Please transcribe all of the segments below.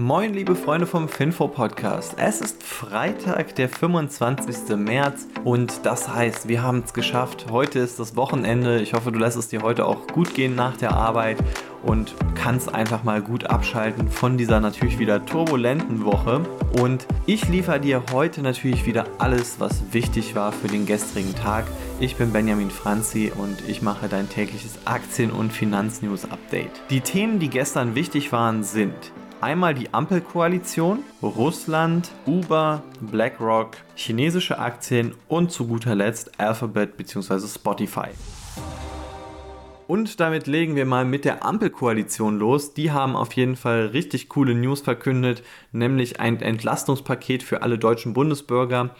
Moin, liebe Freunde vom Finfo Podcast. Es ist Freitag, der 25. März und das heißt, wir haben es geschafft. Heute ist das Wochenende. Ich hoffe, du lässt es dir heute auch gut gehen nach der Arbeit und kannst einfach mal gut abschalten von dieser natürlich wieder turbulenten Woche. Und ich liefere dir heute natürlich wieder alles, was wichtig war für den gestrigen Tag. Ich bin Benjamin Franzi und ich mache dein tägliches Aktien- und Finanznews-Update. Die Themen, die gestern wichtig waren, sind Einmal die Ampelkoalition, Russland, Uber, BlackRock, chinesische Aktien und zu guter Letzt Alphabet bzw. Spotify. Und damit legen wir mal mit der Ampelkoalition los. Die haben auf jeden Fall richtig coole News verkündet, nämlich ein Entlastungspaket für alle deutschen Bundesbürger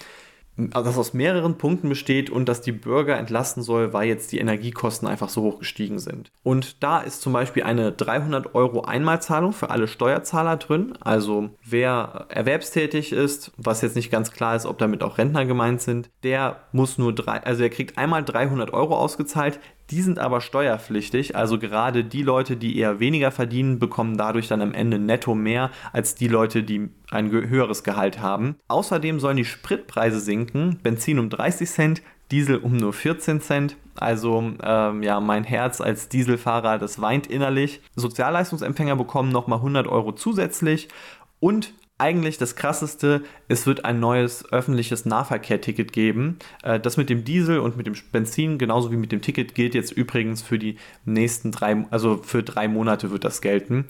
das aus mehreren Punkten besteht und dass die Bürger entlasten soll, weil jetzt die Energiekosten einfach so hoch gestiegen sind. Und da ist zum Beispiel eine 300 Euro Einmalzahlung für alle Steuerzahler drin. Also wer erwerbstätig ist, was jetzt nicht ganz klar ist, ob damit auch Rentner gemeint sind, der muss nur drei, also er kriegt einmal 300 Euro ausgezahlt. Die sind aber steuerpflichtig, also gerade die Leute, die eher weniger verdienen, bekommen dadurch dann am Ende netto mehr als die Leute, die ein höheres Gehalt haben. Außerdem sollen die Spritpreise sinken, Benzin um 30 Cent, Diesel um nur 14 Cent. Also ähm, ja, mein Herz als Dieselfahrer, das weint innerlich. Sozialleistungsempfänger bekommen nochmal 100 Euro zusätzlich und eigentlich das Krasseste, es wird ein neues öffentliches Nahverkehrticket geben. Äh, das mit dem Diesel und mit dem Benzin, genauso wie mit dem Ticket, gilt jetzt übrigens für die nächsten drei, also für drei Monate wird das gelten.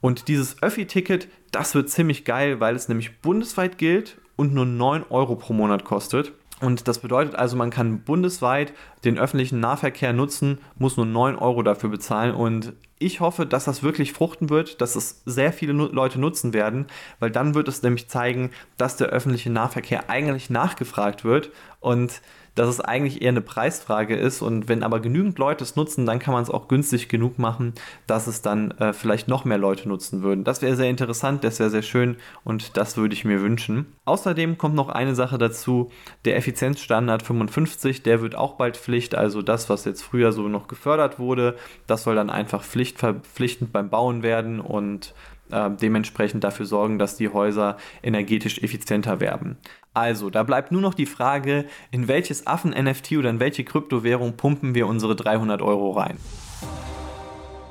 Und dieses Öffi-Ticket, das wird ziemlich geil, weil es nämlich bundesweit gilt und nur 9 Euro pro Monat kostet. Und das bedeutet also, man kann bundesweit den öffentlichen Nahverkehr nutzen, muss nur 9 Euro dafür bezahlen. Und ich hoffe, dass das wirklich fruchten wird, dass es sehr viele Leute nutzen werden, weil dann wird es nämlich zeigen, dass der öffentliche Nahverkehr eigentlich nachgefragt wird und dass es eigentlich eher eine Preisfrage ist. Und wenn aber genügend Leute es nutzen, dann kann man es auch günstig genug machen, dass es dann äh, vielleicht noch mehr Leute nutzen würden. Das wäre sehr interessant, das wäre sehr schön und das würde ich mir wünschen. Außerdem kommt noch eine Sache dazu, der Effizienzstandard 55, der wird auch bald Pflicht, also das, was jetzt früher so noch gefördert wurde, das soll dann einfach pflichtverpflichtend beim Bauen werden und äh, dementsprechend dafür sorgen, dass die Häuser energetisch effizienter werden. Also, da bleibt nur noch die Frage, in welches Affen-NFT oder in welche Kryptowährung pumpen wir unsere 300 Euro rein?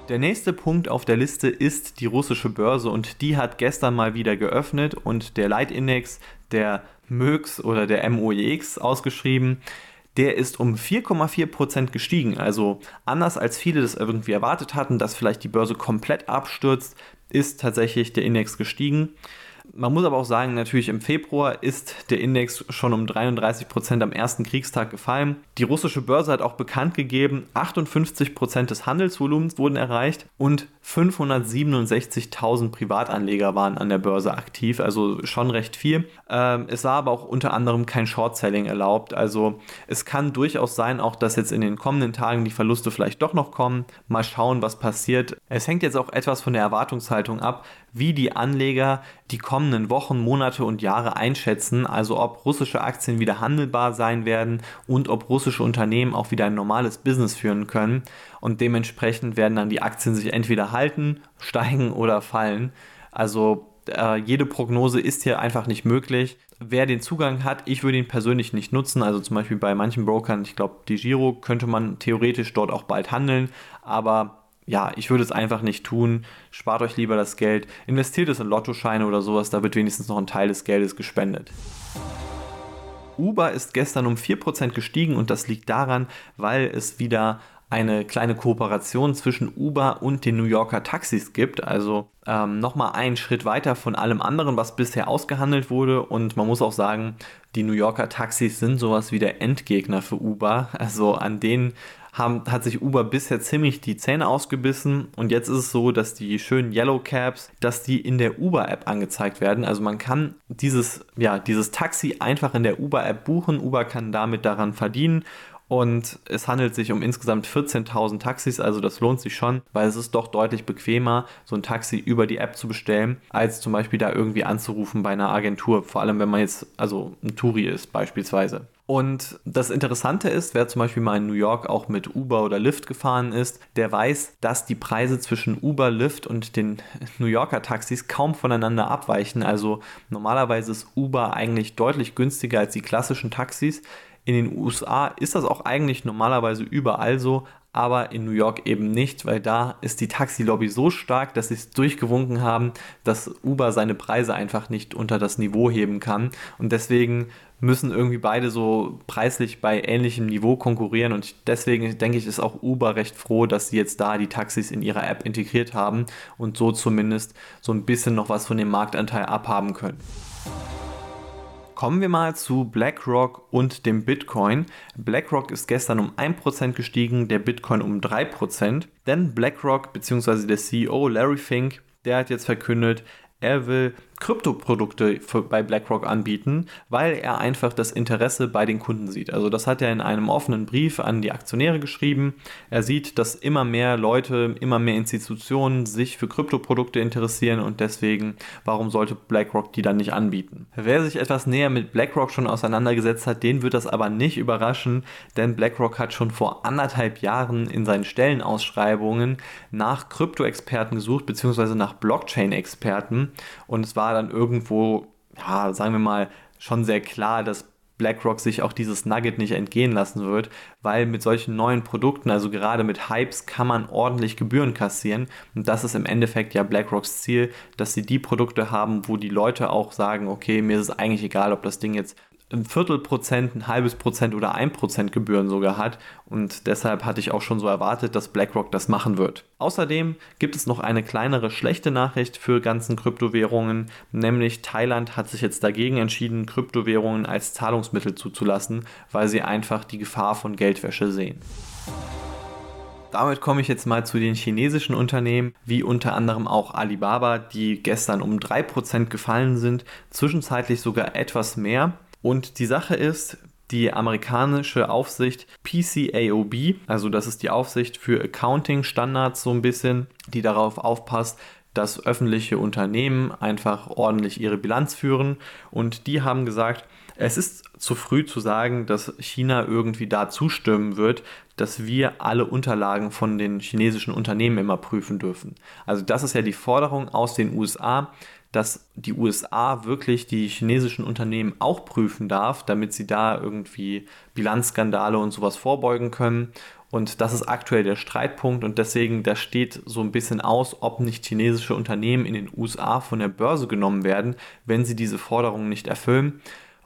Der nächste Punkt auf der Liste ist die russische Börse und die hat gestern mal wieder geöffnet und der Leitindex, der MÖX oder der MOEX ausgeschrieben, der ist um 4,4% gestiegen. Also anders als viele das irgendwie erwartet hatten, dass vielleicht die Börse komplett abstürzt, ist tatsächlich der Index gestiegen. Man muss aber auch sagen, natürlich im Februar ist der Index schon um 33 Prozent am ersten Kriegstag gefallen. Die russische Börse hat auch bekannt gegeben, 58 Prozent des Handelsvolumens wurden erreicht und 567.000 Privatanleger waren an der Börse aktiv, also schon recht viel. Ähm, es war aber auch unter anderem kein Short-Selling erlaubt, also es kann durchaus sein, auch dass jetzt in den kommenden Tagen die Verluste vielleicht doch noch kommen. Mal schauen, was passiert. Es hängt jetzt auch etwas von der Erwartungshaltung ab, wie die Anleger die kommenden Wochen, Monate und Jahre einschätzen, also ob russische Aktien wieder handelbar sein werden und ob russische Unternehmen auch wieder ein normales Business führen können. Und dementsprechend werden dann die Aktien sich entweder halten, steigen oder fallen. Also äh, jede Prognose ist hier einfach nicht möglich. Wer den Zugang hat, ich würde ihn persönlich nicht nutzen. Also zum Beispiel bei manchen Brokern, ich glaube, die Giro könnte man theoretisch dort auch bald handeln, aber ja, ich würde es einfach nicht tun. Spart euch lieber das Geld, investiert es in Lottoscheine oder sowas, da wird wenigstens noch ein Teil des Geldes gespendet. Uber ist gestern um 4% gestiegen und das liegt daran, weil es wieder eine kleine Kooperation zwischen Uber und den New Yorker Taxis gibt. Also ähm, nochmal einen Schritt weiter von allem anderen, was bisher ausgehandelt wurde. Und man muss auch sagen, die New Yorker Taxis sind sowas wie der Endgegner für Uber. Also an denen haben, hat sich Uber bisher ziemlich die Zähne ausgebissen und jetzt ist es so, dass die schönen Yellow Cabs, dass die in der Uber-App angezeigt werden. Also man kann dieses, ja, dieses Taxi einfach in der Uber-App buchen. Uber kann damit daran verdienen und es handelt sich um insgesamt 14.000 Taxis, also das lohnt sich schon, weil es ist doch deutlich bequemer, so ein Taxi über die App zu bestellen, als zum Beispiel da irgendwie anzurufen bei einer Agentur, vor allem wenn man jetzt also ein Touri ist beispielsweise. Und das Interessante ist, wer zum Beispiel mal in New York auch mit Uber oder Lyft gefahren ist, der weiß, dass die Preise zwischen Uber, Lyft und den New Yorker Taxis kaum voneinander abweichen. Also normalerweise ist Uber eigentlich deutlich günstiger als die klassischen Taxis. In den USA ist das auch eigentlich normalerweise überall so, aber in New York eben nicht, weil da ist die Taxilobby so stark, dass sie es durchgewunken haben, dass Uber seine Preise einfach nicht unter das Niveau heben kann. Und deswegen müssen irgendwie beide so preislich bei ähnlichem Niveau konkurrieren und deswegen denke ich, ist auch Uber recht froh, dass sie jetzt da die Taxis in ihrer App integriert haben und so zumindest so ein bisschen noch was von dem Marktanteil abhaben können. Kommen wir mal zu BlackRock und dem Bitcoin. BlackRock ist gestern um 1% gestiegen, der Bitcoin um 3%, denn BlackRock bzw. der CEO Larry Fink, der hat jetzt verkündet, er will Kryptoprodukte bei BlackRock anbieten, weil er einfach das Interesse bei den Kunden sieht. Also das hat er in einem offenen Brief an die Aktionäre geschrieben. Er sieht, dass immer mehr Leute, immer mehr Institutionen sich für Kryptoprodukte interessieren und deswegen, warum sollte BlackRock die dann nicht anbieten? Wer sich etwas näher mit BlackRock schon auseinandergesetzt hat, den wird das aber nicht überraschen, denn BlackRock hat schon vor anderthalb Jahren in seinen Stellenausschreibungen nach Krypto-Experten gesucht, beziehungsweise nach Blockchain-Experten und es war war dann irgendwo, ja, sagen wir mal, schon sehr klar, dass BlackRock sich auch dieses Nugget nicht entgehen lassen wird, weil mit solchen neuen Produkten, also gerade mit Hypes, kann man ordentlich Gebühren kassieren. Und das ist im Endeffekt ja BlackRocks Ziel, dass sie die Produkte haben, wo die Leute auch sagen, okay, mir ist es eigentlich egal, ob das Ding jetzt ein Viertelprozent, ein halbes Prozent oder ein Prozent Gebühren sogar hat. Und deshalb hatte ich auch schon so erwartet, dass BlackRock das machen wird. Außerdem gibt es noch eine kleinere schlechte Nachricht für ganzen Kryptowährungen, nämlich Thailand hat sich jetzt dagegen entschieden, Kryptowährungen als Zahlungsmittel zuzulassen, weil sie einfach die Gefahr von Geldwäsche sehen. Damit komme ich jetzt mal zu den chinesischen Unternehmen, wie unter anderem auch Alibaba, die gestern um 3% gefallen sind, zwischenzeitlich sogar etwas mehr. Und die Sache ist, die amerikanische Aufsicht PCAOB, also das ist die Aufsicht für Accounting Standards so ein bisschen, die darauf aufpasst, dass öffentliche Unternehmen einfach ordentlich ihre Bilanz führen. Und die haben gesagt, es ist zu früh zu sagen, dass China irgendwie da zustimmen wird, dass wir alle Unterlagen von den chinesischen Unternehmen immer prüfen dürfen. Also das ist ja die Forderung aus den USA, dass die USA wirklich die chinesischen Unternehmen auch prüfen darf, damit sie da irgendwie Bilanzskandale und sowas vorbeugen können. Und das ist aktuell der Streitpunkt und deswegen, da steht so ein bisschen aus, ob nicht chinesische Unternehmen in den USA von der Börse genommen werden, wenn sie diese Forderungen nicht erfüllen.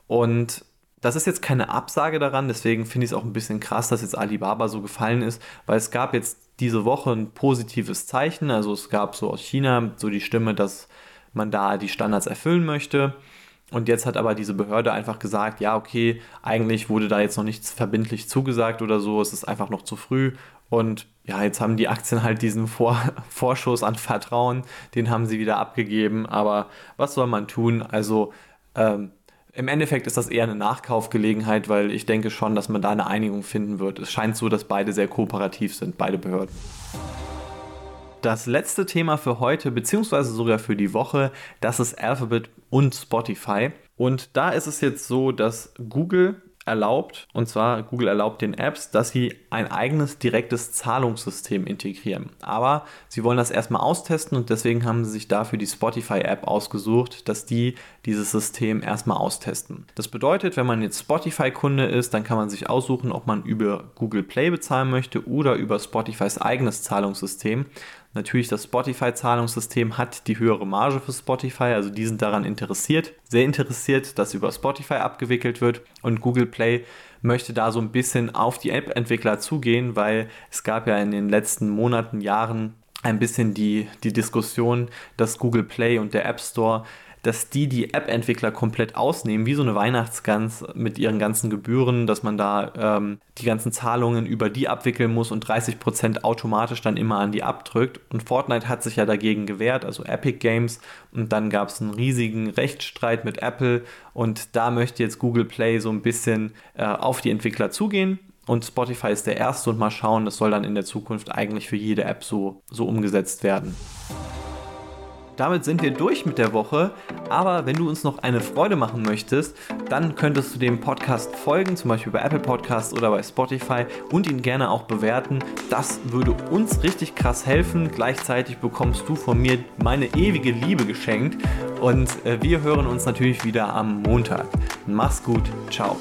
Und das ist jetzt keine Absage daran, deswegen finde ich es auch ein bisschen krass, dass jetzt Alibaba so gefallen ist, weil es gab jetzt diese Woche ein positives Zeichen. Also es gab so aus China so die Stimme, dass man da die Standards erfüllen möchte. Und jetzt hat aber diese Behörde einfach gesagt, ja, okay, eigentlich wurde da jetzt noch nichts verbindlich zugesagt oder so, es ist einfach noch zu früh. Und ja, jetzt haben die Aktien halt diesen Vor Vorschuss an Vertrauen, den haben sie wieder abgegeben. Aber was soll man tun? Also ähm, im Endeffekt ist das eher eine Nachkaufgelegenheit, weil ich denke schon, dass man da eine Einigung finden wird. Es scheint so, dass beide sehr kooperativ sind, beide Behörden. Das letzte Thema für heute, beziehungsweise sogar für die Woche, das ist Alphabet und Spotify. Und da ist es jetzt so, dass Google erlaubt, und zwar Google erlaubt den Apps, dass sie ein eigenes direktes Zahlungssystem integrieren. Aber sie wollen das erstmal austesten und deswegen haben sie sich dafür die Spotify-App ausgesucht, dass die dieses System erstmal austesten. Das bedeutet, wenn man jetzt Spotify-Kunde ist, dann kann man sich aussuchen, ob man über Google Play bezahlen möchte oder über Spotifys eigenes Zahlungssystem. Natürlich, das Spotify-Zahlungssystem hat die höhere Marge für Spotify, also die sind daran interessiert, sehr interessiert, dass über Spotify abgewickelt wird. Und Google Play möchte da so ein bisschen auf die App-Entwickler zugehen, weil es gab ja in den letzten Monaten, Jahren ein bisschen die, die Diskussion, dass Google Play und der App Store dass die die App-Entwickler komplett ausnehmen, wie so eine Weihnachtsgans mit ihren ganzen Gebühren, dass man da ähm, die ganzen Zahlungen über die abwickeln muss und 30% automatisch dann immer an die abdrückt. Und Fortnite hat sich ja dagegen gewehrt, also Epic Games. Und dann gab es einen riesigen Rechtsstreit mit Apple und da möchte jetzt Google Play so ein bisschen äh, auf die Entwickler zugehen und Spotify ist der erste und mal schauen, das soll dann in der Zukunft eigentlich für jede App so, so umgesetzt werden. Damit sind wir durch mit der Woche. Aber wenn du uns noch eine Freude machen möchtest, dann könntest du dem Podcast folgen, zum Beispiel bei Apple Podcasts oder bei Spotify und ihn gerne auch bewerten. Das würde uns richtig krass helfen. Gleichzeitig bekommst du von mir meine ewige Liebe geschenkt. Und äh, wir hören uns natürlich wieder am Montag. Mach's gut. Ciao.